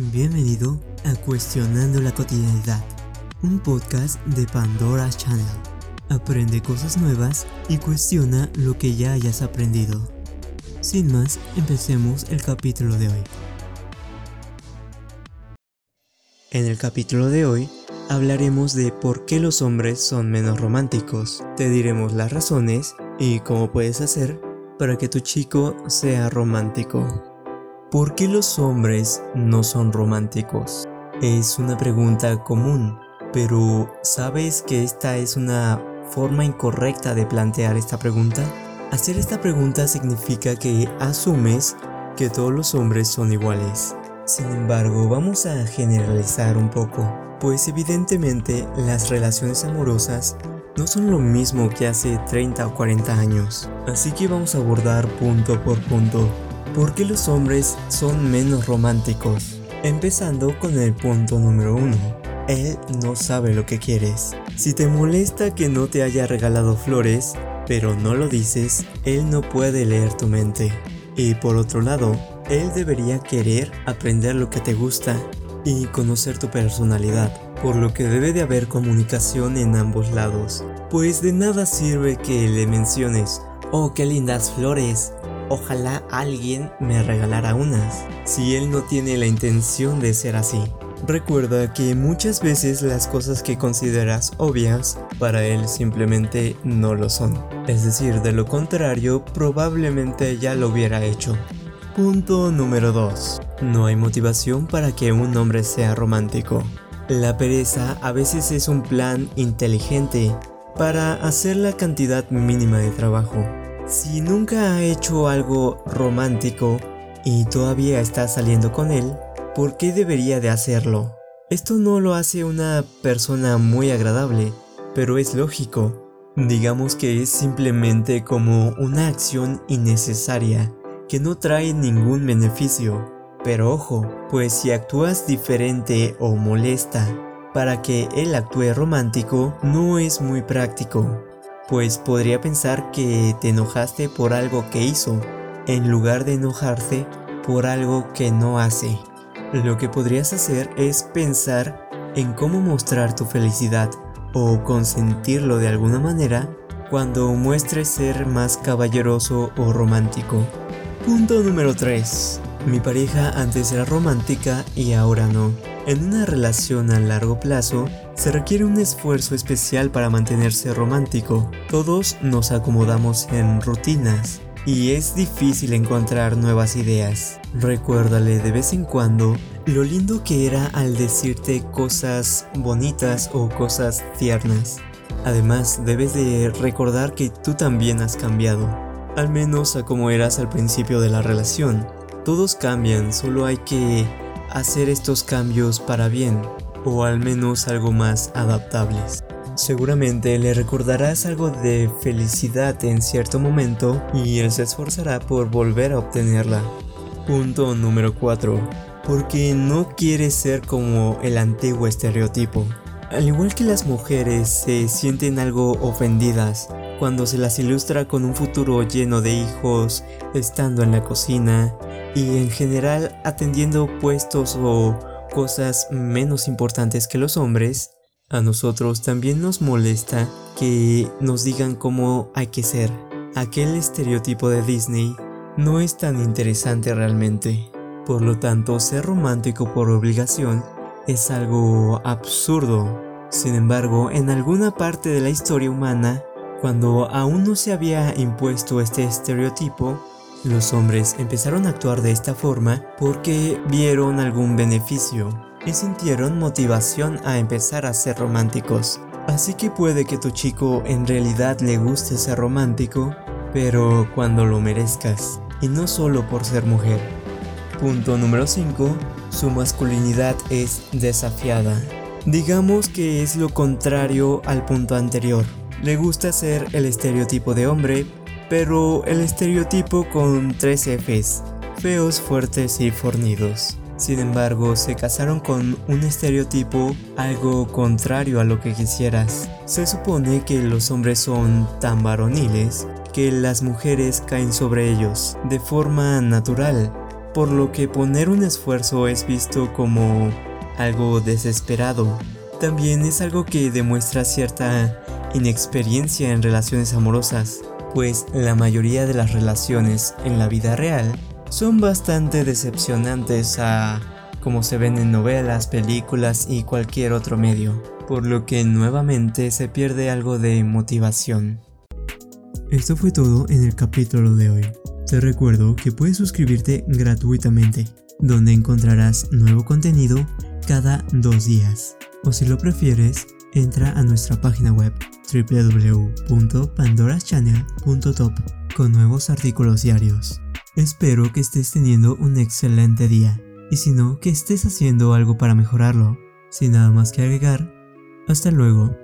Bienvenido a Cuestionando la Cotidianidad, un podcast de Pandora Channel. Aprende cosas nuevas y cuestiona lo que ya hayas aprendido. Sin más, empecemos el capítulo de hoy. En el capítulo de hoy hablaremos de por qué los hombres son menos románticos. Te diremos las razones y cómo puedes hacer para que tu chico sea romántico. ¿Por qué los hombres no son románticos? Es una pregunta común, pero ¿sabes que esta es una forma incorrecta de plantear esta pregunta? Hacer esta pregunta significa que asumes que todos los hombres son iguales. Sin embargo, vamos a generalizar un poco, pues evidentemente las relaciones amorosas no son lo mismo que hace 30 o 40 años. Así que vamos a abordar punto por punto ¿Por qué los hombres son menos románticos? Empezando con el punto número uno. Él no sabe lo que quieres. Si te molesta que no te haya regalado flores, pero no lo dices, él no puede leer tu mente. Y por otro lado, él debería querer aprender lo que te gusta y conocer tu personalidad, por lo que debe de haber comunicación en ambos lados. Pues de nada sirve que le menciones, oh, qué lindas flores, Ojalá alguien me regalara unas, si él no tiene la intención de ser así. Recuerda que muchas veces las cosas que consideras obvias, para él simplemente no lo son. Es decir, de lo contrario, probablemente ya lo hubiera hecho. Punto número 2. No hay motivación para que un hombre sea romántico. La pereza a veces es un plan inteligente para hacer la cantidad mínima de trabajo. Si nunca ha hecho algo romántico y todavía está saliendo con él, ¿por qué debería de hacerlo? Esto no lo hace una persona muy agradable, pero es lógico. Digamos que es simplemente como una acción innecesaria que no trae ningún beneficio. Pero ojo, pues si actúas diferente o molesta para que él actúe romántico, no es muy práctico pues podría pensar que te enojaste por algo que hizo, en lugar de enojarse por algo que no hace. Lo que podrías hacer es pensar en cómo mostrar tu felicidad o consentirlo de alguna manera cuando muestres ser más caballeroso o romántico. Punto número 3. Mi pareja antes era romántica y ahora no. En una relación a largo plazo, se requiere un esfuerzo especial para mantenerse romántico. Todos nos acomodamos en rutinas y es difícil encontrar nuevas ideas. Recuérdale de vez en cuando lo lindo que era al decirte cosas bonitas o cosas tiernas. Además, debes de recordar que tú también has cambiado, al menos a como eras al principio de la relación. Todos cambian, solo hay que hacer estos cambios para bien, o al menos algo más adaptables. Seguramente le recordarás algo de felicidad en cierto momento y él se esforzará por volver a obtenerla. Punto número 4. Porque no quiere ser como el antiguo estereotipo. Al igual que las mujeres se sienten algo ofendidas cuando se las ilustra con un futuro lleno de hijos, estando en la cocina, y en general atendiendo puestos o cosas menos importantes que los hombres, a nosotros también nos molesta que nos digan cómo hay que ser. Aquel estereotipo de Disney no es tan interesante realmente. Por lo tanto, ser romántico por obligación es algo absurdo. Sin embargo, en alguna parte de la historia humana, cuando aún no se había impuesto este estereotipo, los hombres empezaron a actuar de esta forma porque vieron algún beneficio y sintieron motivación a empezar a ser románticos. Así que puede que tu chico en realidad le guste ser romántico, pero cuando lo merezcas, y no solo por ser mujer. Punto número 5. Su masculinidad es desafiada. Digamos que es lo contrario al punto anterior. Le gusta ser el estereotipo de hombre, pero el estereotipo con tres Fs, feos, fuertes y fornidos. Sin embargo, se casaron con un estereotipo algo contrario a lo que quisieras. Se supone que los hombres son tan varoniles que las mujeres caen sobre ellos de forma natural. por lo que poner un esfuerzo es visto como algo desesperado. También es algo que demuestra cierta inexperiencia en relaciones amorosas, pues la mayoría de las relaciones en la vida real son bastante decepcionantes a como se ven en novelas, películas y cualquier otro medio, por lo que nuevamente se pierde algo de motivación. Esto fue todo en el capítulo de hoy. Te recuerdo que puedes suscribirte gratuitamente, donde encontrarás nuevo contenido cada dos días. O si lo prefieres, entra a nuestra página web www.pandoraschannel.top con nuevos artículos diarios. Espero que estés teniendo un excelente día y si no, que estés haciendo algo para mejorarlo. Sin nada más que agregar, hasta luego.